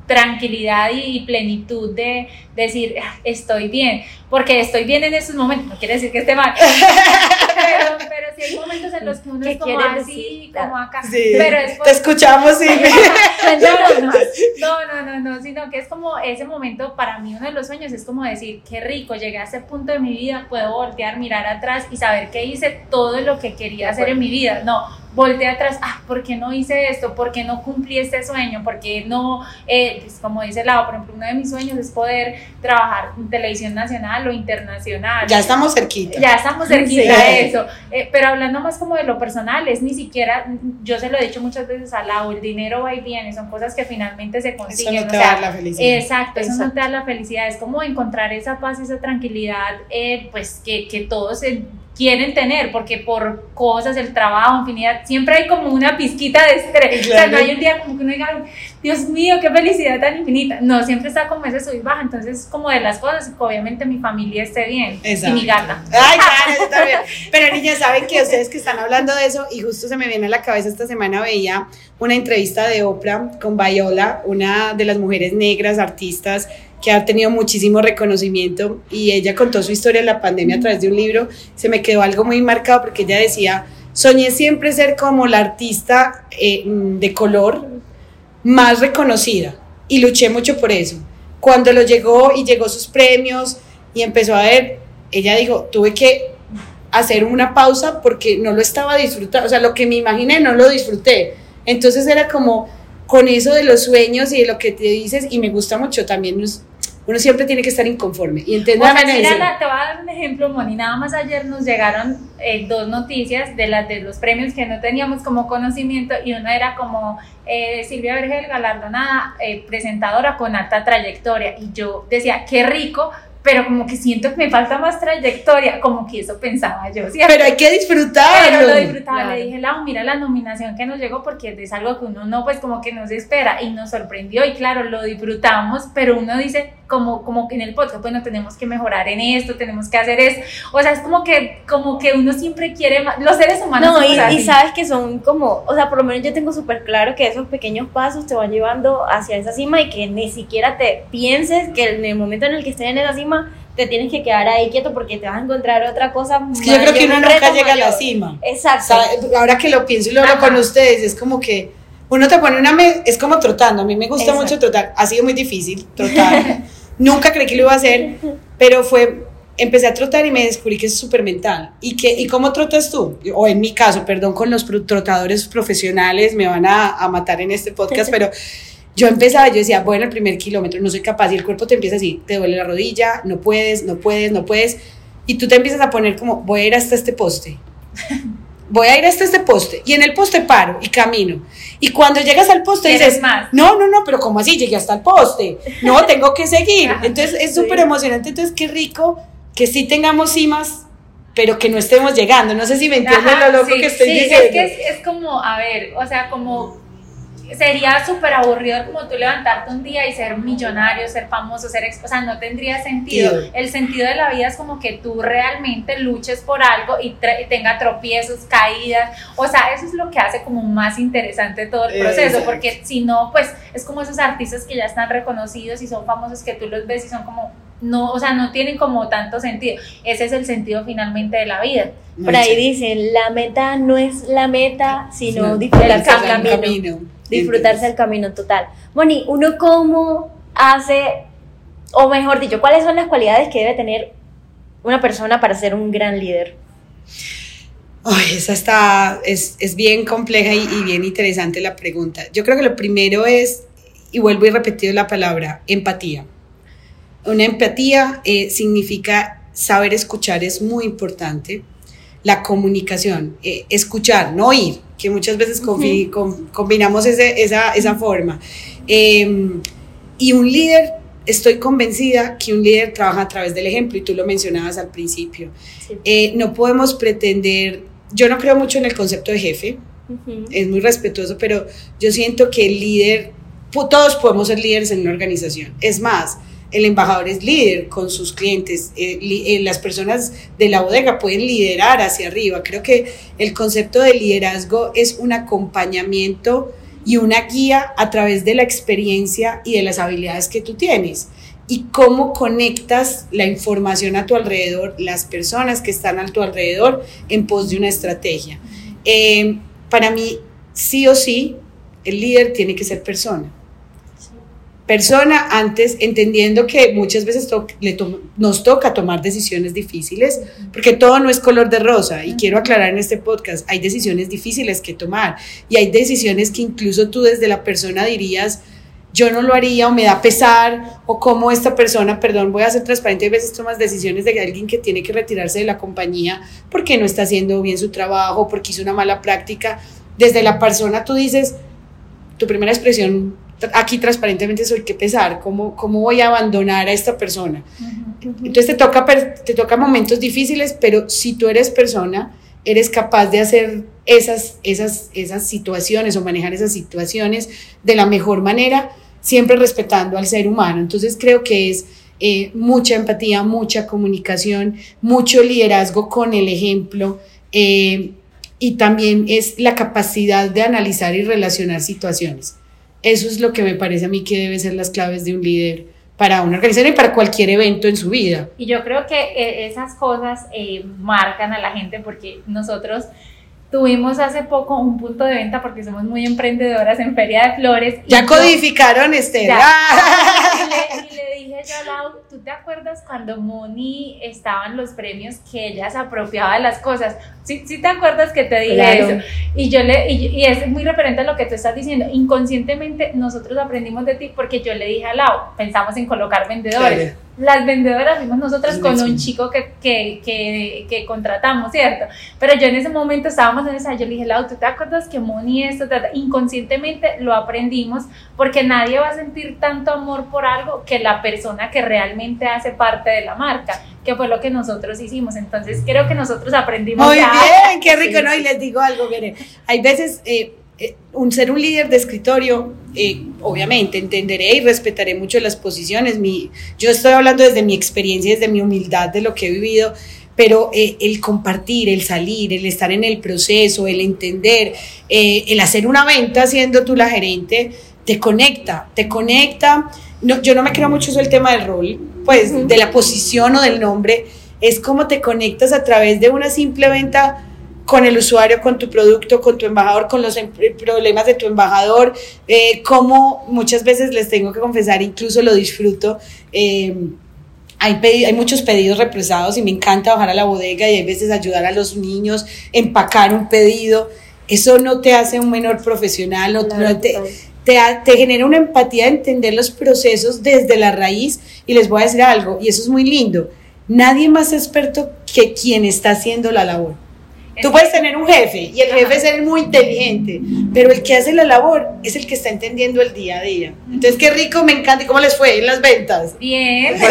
tranquilidad y plenitud de decir, ah, estoy bien, porque estoy bien en esos momentos, no quiere decir que esté mal, pero, pero sí hay momentos en los que uno es como así, como acá, pero es te escuchamos, sí. no, no, no, no, sino que es como ese momento, para mí uno de los sueños es como decir, qué rico, llegué a ese punto de mi vida, puedo voltear, mirar atrás y saber que hice todo lo que quería hacer en mi vida, no, volteé atrás, ah, ¿por qué no hice esto? ¿Por qué no cumplí este sueño? ¿Por qué no, eh, pues como dice Lau, por ejemplo, uno de mis sueños es poder trabajar en televisión nacional o internacional. Ya estamos cerquita. Ya estamos cerquita de eso. Eh, pero hablando más como de lo personal, es ni siquiera, yo se lo he dicho muchas veces a Lau, el dinero va y viene, son cosas que finalmente se consiguen. Eso no te da la felicidad. Exacto, eso no te da la felicidad, es como encontrar esa paz, esa tranquilidad, eh, pues que, que todos quieren tener, porque por cosas, el trabajo, infinidad, siempre hay como una pizquita de estrés. O sea, no hay un día como que uno diga, Dios mío, qué felicidad tan infinita. No, siempre está como ese sub baja. Entonces, como de las cosas, obviamente mi familia esté bien. Y mi gata. Ay, claro, está bien. Pero niñas, saben que ustedes que están hablando de eso, y justo se me viene a la cabeza esta semana, veía una entrevista de Oprah con Viola, una de las mujeres negras artistas que ha tenido muchísimo reconocimiento y ella contó su historia en la pandemia a través de un libro, se me quedó algo muy marcado porque ella decía, soñé siempre ser como la artista eh, de color más reconocida y luché mucho por eso. Cuando lo llegó y llegó sus premios y empezó a ver, ella dijo, tuve que hacer una pausa porque no lo estaba disfrutando, o sea, lo que me imaginé no lo disfruté. Entonces era como con eso de los sueños y de lo que te dices y me gusta mucho también uno siempre tiene que estar inconforme. Y entender te voy a dar un ejemplo, Moni. Nada más ayer nos llegaron eh, dos noticias de las de los premios que no teníamos como conocimiento y una era como eh, Silvia Vergel galardonada, eh, presentadora con alta trayectoria. Y yo decía, qué rico, pero como que siento que me falta más trayectoria, como que eso pensaba yo. Pero hay que disfrutarlo. Pero lo disfrutaba, le dije, Lau, mira la nominación que nos llegó porque es algo que uno no, pues como que no se espera y nos sorprendió y claro, lo disfrutamos, pero uno dice, como, como que en el podcast, bueno, tenemos que mejorar en esto, tenemos que hacer esto, o sea, es como que, como que uno siempre quiere más, los seres humanos. No, y, y, sabes que son como, o sea, por lo menos yo tengo súper claro que esos pequeños pasos te van llevando hacia esa cima y que ni siquiera te pienses que en el momento en el que estés en esa cima, te tienes que quedar ahí quieto porque te vas a encontrar otra cosa. Es que yo creo que uno nunca llega a la cima. Exacto. ahora que lo pienso y lo hablo con ustedes, es como que uno te pone una, es como trotando, a mí me gusta mucho trotar, ha sido muy difícil trotar, nunca creí que lo iba a hacer, pero fue, empecé a trotar y me descubrí que es súper mental. ¿Y, que, ¿Y cómo trotas tú? O en mi caso, perdón, con los trotadores profesionales, me van a, a matar en este podcast, pero yo empezaba, yo decía, bueno, el primer kilómetro, no soy capaz, y el cuerpo te empieza así, te duele la rodilla, no puedes, no puedes, no puedes, y tú te empiezas a poner como, voy a ir hasta este poste, voy a ir hasta este poste, y en el poste paro y camino, y cuando llegas al poste dices, más? no, no, no, pero ¿cómo así? Llegué hasta el poste, no, tengo que seguir, entonces es súper emocionante, entonces qué rico que sí tengamos cimas pero que no estemos llegando. No sé si me entienden lo loco que estoy diciendo. Es que es, es, como, a ver, o sea, como sería súper aburrido como tú levantarte un día y ser millonario, ser famoso, ser o sea, no tendría sentido. El sentido de la vida es como que tú realmente luches por algo y tenga tropiezos, caídas, o sea, eso es lo que hace como más interesante todo el proceso, porque si no, pues es como esos artistas que ya están reconocidos y son famosos que tú los ves y son como no, o sea, no tienen como tanto sentido. Ese es el sentido finalmente de la vida. Por ahí dicen, la meta no es la meta, sino disfrutarse el camino. Disfrutarse el camino total. Moni, ¿uno cómo hace, o mejor dicho, cuáles son las cualidades que debe tener una persona para ser un gran líder? Ay, esa está, es, es bien compleja y, y, bien interesante la pregunta. Yo creo que lo primero es, y vuelvo y repetido la palabra, empatía. Una empatía eh, significa saber escuchar, es muy importante. La comunicación, eh, escuchar, no oír, que muchas veces combinamos esa, esa, forma. Em, y un líder, estoy convencida que un líder trabaja a través del ejemplo, y tú lo mencionabas al principio. Eh, no podemos pretender, yo no creo mucho en el concepto de jefe, es muy respetuoso, pero yo siento que el líder, todos podemos ser líderes en una organización. Es más, el embajador es líder con sus clientes, eh, eh, las personas de la bodega pueden liderar hacia arriba. Creo que el concepto de liderazgo es un acompañamiento y una guía a través de la experiencia y de las habilidades que tú tienes. Y cómo conectas la información a tu alrededor, las personas que están a tu alrededor en pos de una estrategia. Eh, para mí, sí o sí, el líder tiene que ser persona persona antes, entendiendo que muchas veces nos toca tomar decisiones difíciles, porque todo no es color de rosa. Y quiero aclarar en este podcast, hay decisiones difíciles que tomar y hay decisiones que incluso tú desde la persona dirías, yo no lo haría o me da pesar o como esta persona, perdón, voy a ser transparente, a veces tomas decisiones de alguien que tiene que retirarse de la compañía porque no está haciendo bien su trabajo, porque hizo una mala práctica. Desde la persona tú dices, tu primera expresión aquí transparentemente soy que pesar, ¿cómo, cómo voy a abandonar a esta persona? Entonces te toca, te toca momentos difíciles, pero si tú eres persona, eres capaz de hacer esas, esas, esas situaciones o manejar esas situaciones de la mejor manera, siempre respetando al ser humano. Entonces creo que es eh, mucha empatía, mucha comunicación, mucho liderazgo con el ejemplo. Eh, y también es la capacidad de analizar y relacionar situaciones. Eso es lo que me parece a mí que debe ser las claves de un líder para una organización y para cualquier evento en su vida. Y yo creo que eh, esas cosas eh, marcan a la gente porque nosotros Tuvimos hace poco un punto de venta porque somos muy emprendedoras en Feria de Flores. Ya codificaron, este. Y, le, dije yo a Lau, ¿tú te acuerdas cuando Moni estaba en los premios que ella se apropiaba de las cosas? ¿Sí, sí te acuerdas que te dije eso? Y, yo le, y, es muy referente a lo que tú estás diciendo. Inconscientemente nosotros aprendimos de ti porque yo le dije a Lau, pensamos en colocar vendedores las vendedoras fuimos nosotras con un chico que, que, que, que, contratamos, ¿cierto? Pero yo en ese momento estábamos en esa, yo le dije, Lau, ¿tú te acuerdas que Moni esto? Inconscientemente lo aprendimos porque nadie va a sentir tanto amor por algo que la persona que realmente hace parte de la marca, que fue lo que nosotros hicimos. Entonces creo que nosotros aprendimos. Muy bien, qué rico, ¿no? Y les digo algo, miren, hay veces... Eh, un, ser un líder de escritorio, eh, obviamente entenderé y respetaré mucho las posiciones. Mi, yo estoy hablando desde mi experiencia, desde mi humildad de lo que he vivido, pero eh, el compartir, el salir, el estar en el proceso, el entender, el hacer una venta siendo tú la gerente, te conecta, te conecta. No, yo no me creo mucho eso el tema del rol, pues de la posición o del nombre, es como te conectas a través de una simple venta con el usuario, con tu producto, con tu embajador, con los em, problemas de tu embajador, eh, como muchas veces les tengo que confesar, incluso lo disfruto. Eh, hay, hay, muchos pedidos represados y me encanta bajar a la bodega y hay veces ayudar a los niños, empacar un pedido. Eso no te hace un menor profesional, no, te, te, te, genera una empatía de entender los procesos desde la raíz. Y les voy a decir algo, y eso es muy lindo. Nadie más experto que quien está haciendo la labor. Tú puedes tener un jefe y el jefe es el muy inteligente, pero el que hace la labor es el que está entendiendo el día a día. Entonces, qué rico, me encanta. ¿Y cómo les fue en las ventas? Bien.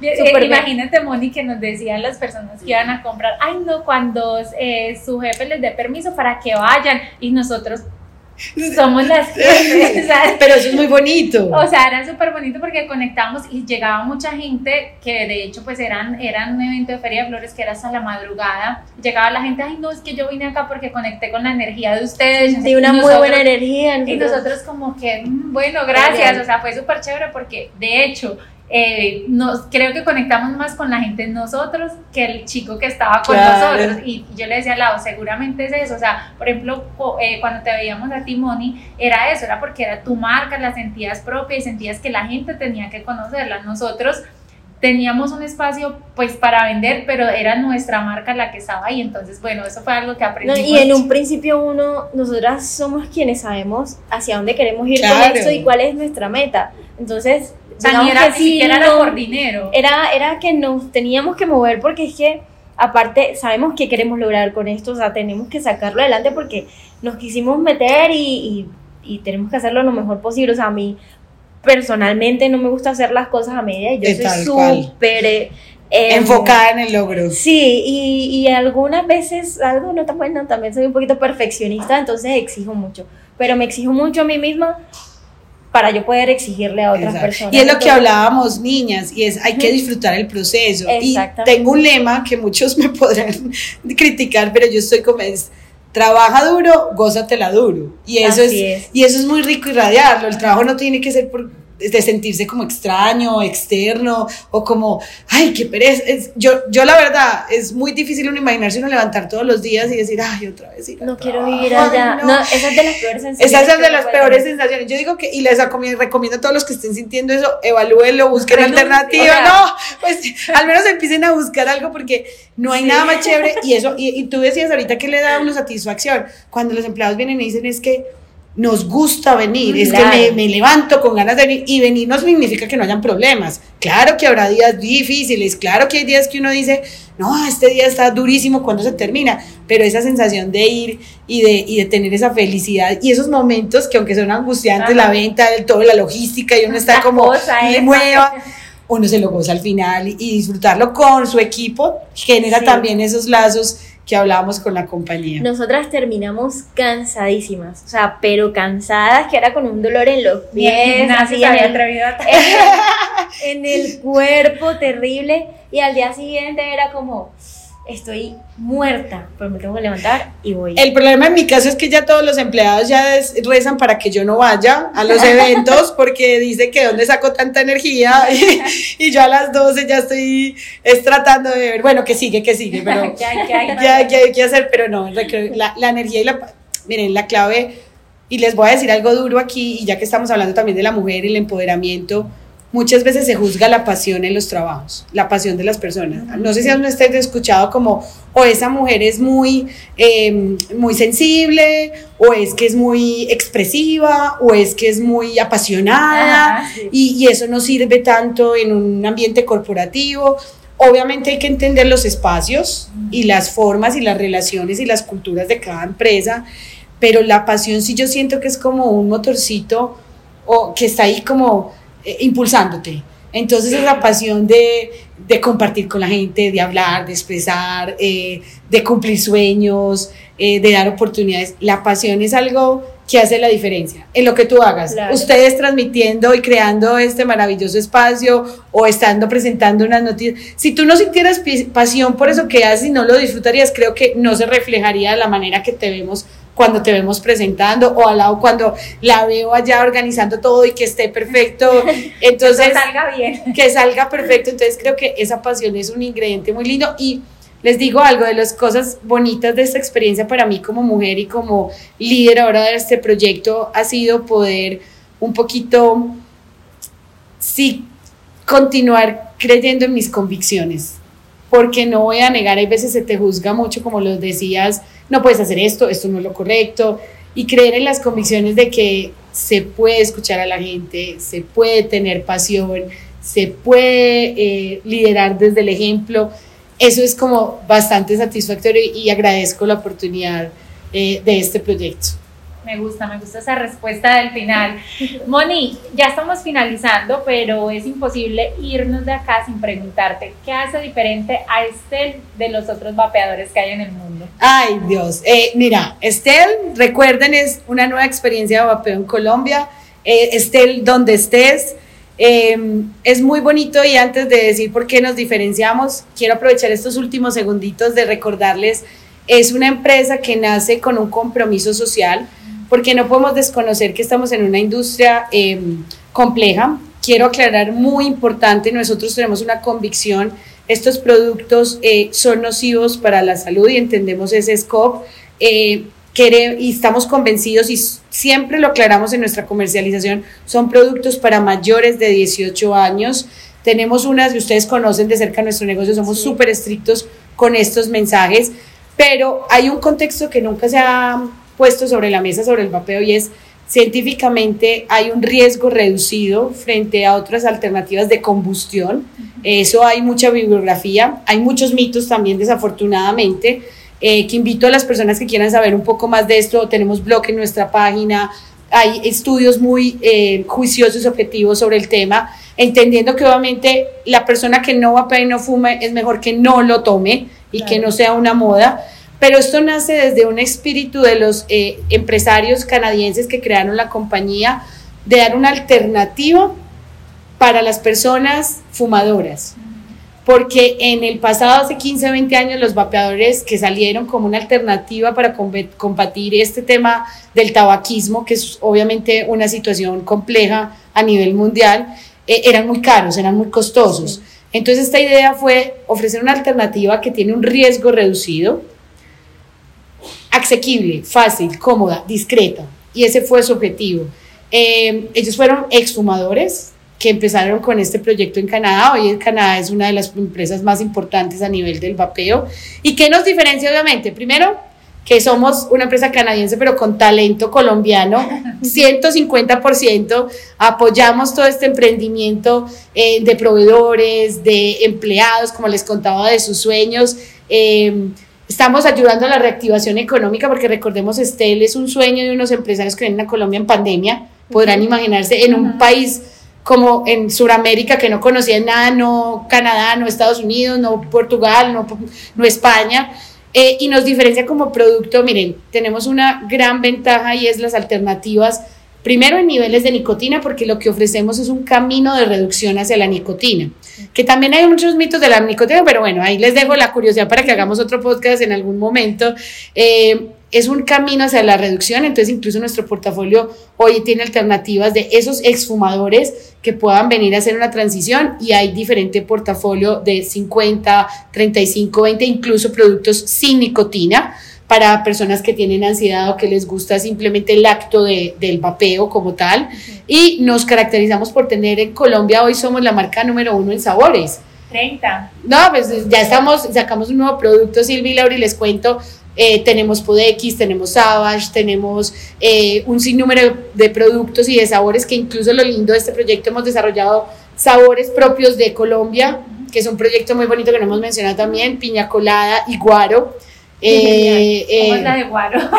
Bien. imagínate, Moni, que nos decían las personas que iban a comprar, ay no, cuando eh, su jefe les dé permiso para que vayan y nosotros, somos las Pero eso es muy bonito. O sea, era súper bonito porque conectamos y llegaba mucha gente que de hecho pues eran, eran un evento de Feria de Flores que era hasta la madrugada. Llegaba la gente, ay no, es que yo vine acá porque conecté con la energía de ustedes. Sí, una muy buena energía. Y nosotros como que, mm, bueno, gracias. O sea, fue súper chévere porque de hecho eh, nos, creo que conectamos más con la gente nosotros que el chico que estaba con nosotros. Y yo le decía al lado, seguramente es eso. O sea, por ejemplo, eh, cuando te veíamos a Timoni, era eso, era porque era tu marca, la sentías propia y sentías que la gente tenía que conocerla. Nosotros teníamos un espacio pues para vender, pero era nuestra marca la que estaba ahí, entonces bueno, eso fue algo que aprendimos. y en un principio uno, nosotras somos quienes sabemos hacia dónde queremos ir con esto y cuál es nuestra meta, entonces era, que era por dinero. Era, era que nos teníamos que mover porque es que, aparte, sabemos qué queremos lograr con esto, o sea, tenemos que sacarlo adelante porque nos quisimos meter y, y, tenemos que hacerlo lo mejor posible. O sea, a mí personalmente no me gusta hacer las cosas a media, yo soy súper... Eh, em, Enfocada en el logro. Sí, y, y algunas veces, algo no tan bueno, también soy un poquito perfeccionista, entonces exijo mucho. Pero me exijo mucho a mí misma para yo poder exigirle a otras personas. Y es lo que hablábamos, niñas, y es hay que disfrutar el proceso. Y tengo un lema que muchos me podrán criticar, pero yo estoy como es, trabaja duro, gózatela duro. Y eso es, y eso es muy rico irradiarlo. El trabajo no tiene que ser por de sentirse como extraño, externo, o como, ay, qué pereza. yo, yo la verdad, es muy difícil uno imaginarse uno levantar todos los días y decir, ay, otra vez No quiero ir allá. No. esa es de las peores sensaciones. Esa es de las peores sensaciones. Yo digo que, y les recomiendo a todos los que estén sintiendo eso, evalúenlo, busquen alternativa. No, pues al menos empiecen a buscar algo porque no hay nada más chévere. Y eso, y, y tú decías ahorita que le da una satisfacción. Cuando los empleados vienen y dicen es que nos gusta venir, es que me, levanto con ganas de venir. Y venir no significa que no hayan problemas. Claro que habrá días difíciles, claro que hay días que uno dice, no, este día está durísimo, ¿cuándo se termina? Pero esa sensación de ir y de, y de tener esa felicidad y esos momentos que aunque son angustiantes, la venta, toda la logística y uno está como nueva, uno se lo goza al final y, disfrutarlo con su equipo genera también esos lazos que hablábamos con la compañía. Nosotras terminamos cansadísimas, o sea, pero cansadas, que era con un dolor en los pies, así, a en el cuerpo terrible, y al día siguiente era como, estoy muerta, pero me tengo que levantar y voy. El problema en mi caso es que ya todos los empleados ya rezan para que yo no vaya a los eventos porque dice que dónde saco tanta energía y, yo a las 12 ya estoy es tratando de ver, bueno, que sigue, que sigue, pero ya, hay que hacer, pero no, la, la energía y la... Miren, la clave, y les voy a decir algo duro aquí, y ya que estamos hablando también de la mujer y el empoderamiento, muchas veces se juzga la pasión en los trabajos, la pasión de las personas. No sé si aún estés escuchado como, o esa mujer es muy, em, muy sensible, o es que es muy expresiva, o es que es muy apasionada, y, y, eso no sirve tanto en un ambiente corporativo. Obviamente hay que entender los espacios y las formas y las relaciones y las culturas de cada empresa, pero la pasión sí yo siento que es como un motorcito o que está ahí como eh, impulsándote. Entonces es la pasión de, de, compartir con la gente, de hablar, de expresar, eh, de cumplir sueños, eh, de dar oportunidades. La pasión es algo que hace la diferencia en lo que tú hagas. Ustedes transmitiendo y creando este maravilloso espacio o estando presentando unas noticias. Si tú no sintieras pasión por eso que haces y no lo disfrutarías, creo que no se reflejaría de la manera que te vemos cuando te vemos presentando o al lado cuando la veo allá organizando todo y que esté perfecto. Entonces, que salga bien. Que salga perfecto. Entonces creo que esa pasión es un ingrediente muy lindo y les digo algo de las cosas bonitas de esta experiencia para mí como mujer y como líder ahora de este proyecto ha sido poder un poquito, sí, continuar creyendo en mis convicciones porque no voy a negar, hay veces se te juzga mucho, como lo decías, no puedes hacer esto, esto no es lo correcto, y creer en las convicciones de que se puede escuchar a la gente, se puede tener pasión, se puede eh, liderar desde el ejemplo, eso es como bastante satisfactorio y, agradezco la oportunidad eh, de este proyecto. Me gusta, me gusta esa respuesta del final. Moni, ya estamos finalizando, pero es imposible irnos de acá sin preguntarte qué hace diferente a Estel de los otros vapeadores que hay en el mundo. Ay, Dios. Eh, mira, Estel, recuerden, es una nueva experiencia de vapeo en Colombia. Eh, Estel, donde estés. Em, es muy bonito y antes de decir por qué nos diferenciamos, quiero aprovechar estos últimos segunditos de recordarles, es una empresa que nace con un compromiso social porque no podemos desconocer que estamos en una industria em, compleja. Quiero aclarar muy importante, nosotros tenemos una convicción, estos productos eh, son nocivos para la salud y entendemos ese scope. Eh, y estamos convencidos y siempre lo aclaramos en nuestra comercialización, son productos para mayores de 18 años. Tenemos unas que ustedes conocen de cerca nuestro negocio, somos súper estrictos con estos mensajes, pero hay un contexto que nunca se ha puesto sobre la mesa sobre el vapeo y es científicamente hay un riesgo reducido frente a otras alternativas de combustión. Eso hay mucha bibliografía, hay muchos mitos también desafortunadamente, eh, que invito a las personas que quieran saber un poco más de esto, tenemos blog en nuestra página, hay estudios muy eh, juiciosos y objetivos sobre el tema, entendiendo que obviamente la persona que no vapea y no fuma es mejor que no lo tome y que no sea una moda pero esto nace desde un espíritu de los eh, empresarios canadienses que crearon la compañía de dar una alternativa para las personas fumadoras. Porque en el pasado, hace 15, 20 años, los vapeadores que salieron como una alternativa para combatir este tema del tabaquismo, que es obviamente una situación compleja a nivel mundial, eh, eran muy caros, eran muy costosos. Entonces esta idea fue ofrecer una alternativa que tiene un riesgo reducido, asequible, fácil, cómoda, discreta. Y ese fue su objetivo. Eh, ellos fueron exfumadores que empezaron con este proyecto en Canadá. Hoy en Canadá es una de las empresas más importantes a nivel del vapeo. ¿Y qué nos diferencia, obviamente? Primero, que somos una empresa canadiense pero con talento colombiano, 150%, apoyamos todo este emprendimiento eh, de proveedores, de empleados, como les contaba, de sus sueños. Eh, estamos ayudando a la reactivación económica porque recordemos, Estel es un sueño de unos empresarios que vienen a Colombia en pandemia, podrán imaginarse en un país como en Sudamérica que no conocían nada, no Canadá, no Estados Unidos, no Portugal, no, no España. Eh, y nos diferencia como producto, miren, tenemos una gran ventaja y es las alternativas, primero en niveles de nicotina, porque lo que ofrecemos es un camino de reducción hacia la nicotina, que también hay muchos mitos de la nicotina, pero bueno, ahí les dejo la curiosidad para que hagamos otro podcast en algún momento. Eh, es un camino hacia la reducción, entonces incluso nuestro portafolio hoy tiene alternativas de esos exfumadores que puedan venir a hacer una transición y hay diferente portafolio de 50, 35, 20, incluso productos sin nicotina para personas que tienen ansiedad o que les gusta simplemente el acto de, del vapeo como tal. Y nos caracterizamos por tener en Colombia, hoy somos la marca número uno en sabores. 30. No, pues ya estamos, sacamos un nuevo producto, Silvi Laura, y les cuento, eh, tenemos Podex, tenemos Savage, tenemos eh, un sinnúmero de productos y de sabores que incluso lo lindo de este proyecto hemos desarrollado sabores propios de Colombia, que es un proyecto muy bonito que no hemos mencionado también, piña colada y guaro. Eh, ¿Cómo es la de guaro?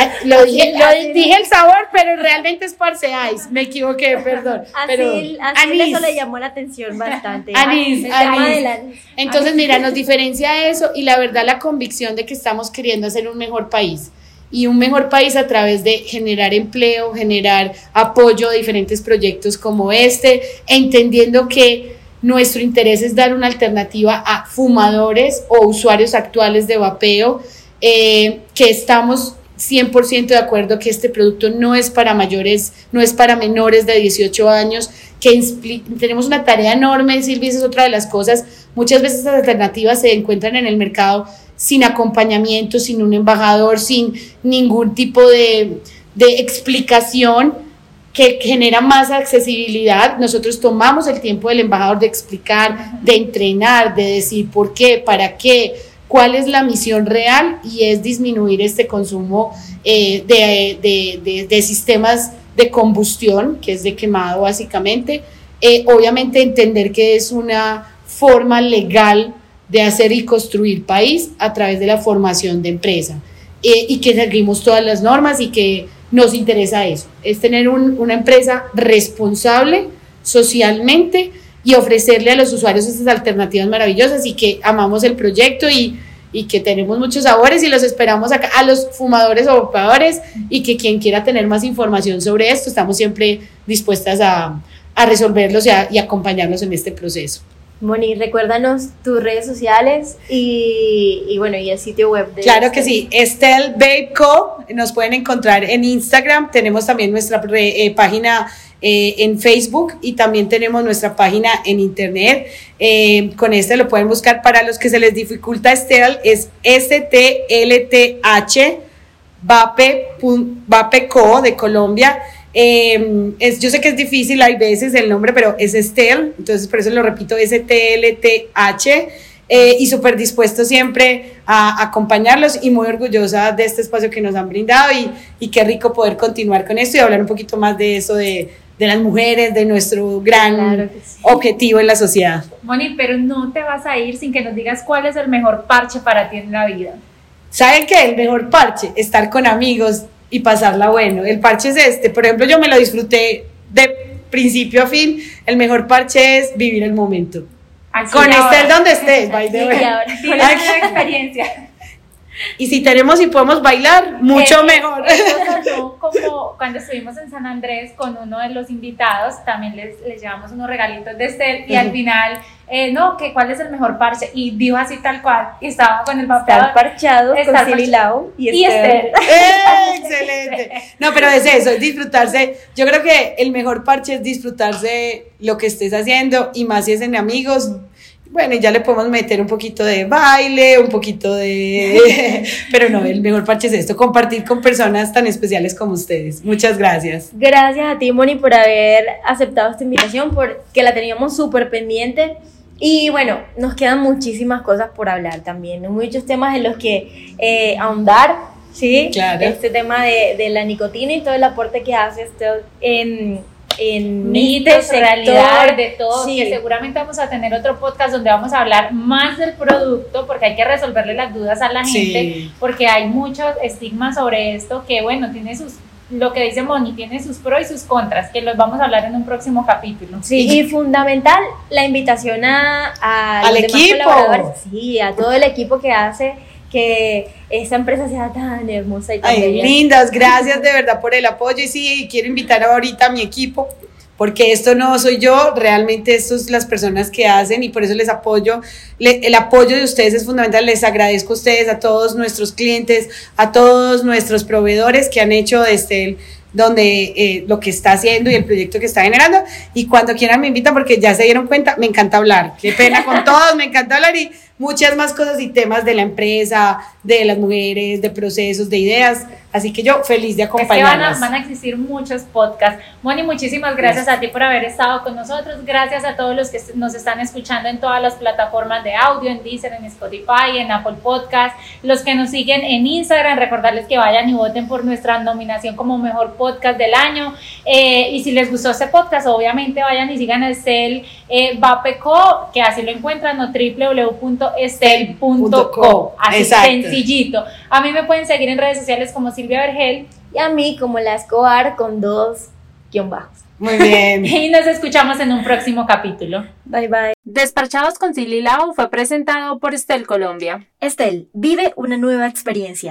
lo dije, lo dije el sabor, pero realmente es parce ice. Me equivoqué, perdón. pero así, así eso le llamó la atención bastante. Anís, anís. Entonces, mira, nos diferencia eso y la verdad la convicción de que estamos queriendo hacer un mejor país y un mejor país a través de generar empleo, generar apoyo a diferentes proyectos como este, entendiendo que nuestro interés es dar una alternativa a fumadores o usuarios actuales de vapeo, eh, que estamos 100% de acuerdo que este producto no es para mayores, no es para menores de 18 años, que tenemos una tarea enorme, Silvia, esa es otra de las cosas. Muchas veces estas alternativas se encuentran en el mercado sin acompañamiento, sin un embajador, sin ningún tipo de, de explicación que genera más accesibilidad. Nosotros tomamos el tiempo del embajador de explicar, de entrenar, de decir por qué, para qué, cuál es la misión real y es disminuir este consumo eh, de, sistemas de combustión, que es de quemado básicamente. Eh, obviamente entender que es una forma legal de hacer y construir país a través de la formación de empresa eh, y que seguimos todas las normas y que nos interesa eso, es tener una empresa responsable socialmente y ofrecerle a los usuarios estas alternativas maravillosas y que amamos el proyecto y, que tenemos muchos sabores y los esperamos acá a los fumadores o vapeadores y que quien quiera tener más información sobre esto, estamos siempre dispuestas a, resolverlos y, y acompañarlos en este proceso. Moni, recuérdanos tus redes sociales y, bueno, y el sitio web de Claro que sí, Estel Babe Co. Nos pueden encontrar en Instagram, tenemos también nuestra eh, página eh, en Facebook y también tenemos nuestra página en internet. Eh, con este lo pueden buscar. Para los que se les dificulta Estel, es STLTH Vape, Co. de Colombia. Em, es, yo sé que es difícil, hay veces el nombre, pero es Estel, entonces por eso lo repito, S-T-L-T-H. Eh, y súper dispuesto siempre a acompañarlos y muy orgullosa de este espacio que nos han brindado y, y qué rico poder continuar con esto y hablar un poquito más de eso, de, de las mujeres, de nuestro gran objetivo en la sociedad. Moni, pero no te vas a ir sin que nos digas cuál es el mejor parche para ti en la vida. ¿Saben qué? El mejor parche, estar con amigos, y pasarla bueno. El parche es este, por ejemplo, yo me lo disfruté de principio a fin. El mejor parche es vivir el momento. con estés donde estés, by the experiencia. Y si tenemos y podemos bailar, mucho mejor. como cuando estuvimos en San Andrés con uno de los invitados, también les, les llevamos unos regalitos de Estel y al final, eh, no, que cuál es el mejor parche. Y dijo así tal cual, y estaba con el papel. Estar parchado con Sililao y, y Estel. ¡Eh, excelente. No, pero es eso, es disfrutarse. Yo creo que el mejor parche es disfrutarse lo que estés haciendo y más si es en amigos bueno, ya le podemos meter un poquito de baile, un poquito de... Pero no, el mejor parche es esto, compartir con personas tan especiales como ustedes. Muchas gracias. Gracias a ti, Moni, por haber aceptado esta invitación, porque la teníamos súper pendiente. Y bueno, nos quedan muchísimas cosas por hablar también, muchos temas en los que eh, ahondar ¿sí? Claro. Este tema de, de la nicotina y todo el aporte que hace esto en, en mitos, este realidad, de todo, Sí. que seguramente vamos a tener otro podcast donde vamos a hablar más del producto, porque hay que resolverle las dudas a la gente, Sí. porque hay muchos estigmas sobre esto que, bueno, tiene sus, lo que dice Moni, tiene sus pros y sus contras, que los vamos a hablar en un próximo capítulo. Sí, y fundamental la invitación a, a Al los demás equipo. colaboradores. Sí, a todo el equipo que hace que esta empresa sea tan hermosa y tan Ay, bella. lindas, gracias de verdad por el apoyo. Y sí, quiero invitar ahorita a mi equipo, porque esto no soy yo, realmente esto es las personas que hacen y por eso les apoyo. Le- el apoyo de ustedes es fundamental. Les agradezco a ustedes, a todos nuestros clientes, a todos nuestros proveedores que han hecho desde el donde eh, lo que está haciendo y el proyecto que está generando y cuando quieran me invitan porque ya se dieron cuenta, me encanta hablar, qué pena con todos, me encanta hablar y muchas más cosas y temas de la empresa, de las mujeres, de procesos, de ideas, así que yo feliz de Es que van a, acompañarlas. van a existir muchos podcasts. Moni, muchísimas gracias a ti por haber estado con nosotros. Gracias a todos los que nos están escuchando en todas las plataformas de audio, en Deezer, en Spotify, en Apple Podcast. Los que nos siguen en Instagram, recordarles que vayan y voten por nuestra nominación como mejor podcast del año. Eh, y si les gustó este podcast, obviamente vayan y sigan a Estel eh, Vapeco, que así lo encuentran, o www.estel.co. Así Exacto. sencillito. A mí me pueden seguir en redes sociales como Silvia Vergel. Y a mí como la Escobar con dos guion bajos. Muy bien. Y nos escuchamos en un próximo capítulo. Bye bye. Desparchados con Silly Lau fue presentado por Estel Colombia. Estel, vive una nueva experiencia.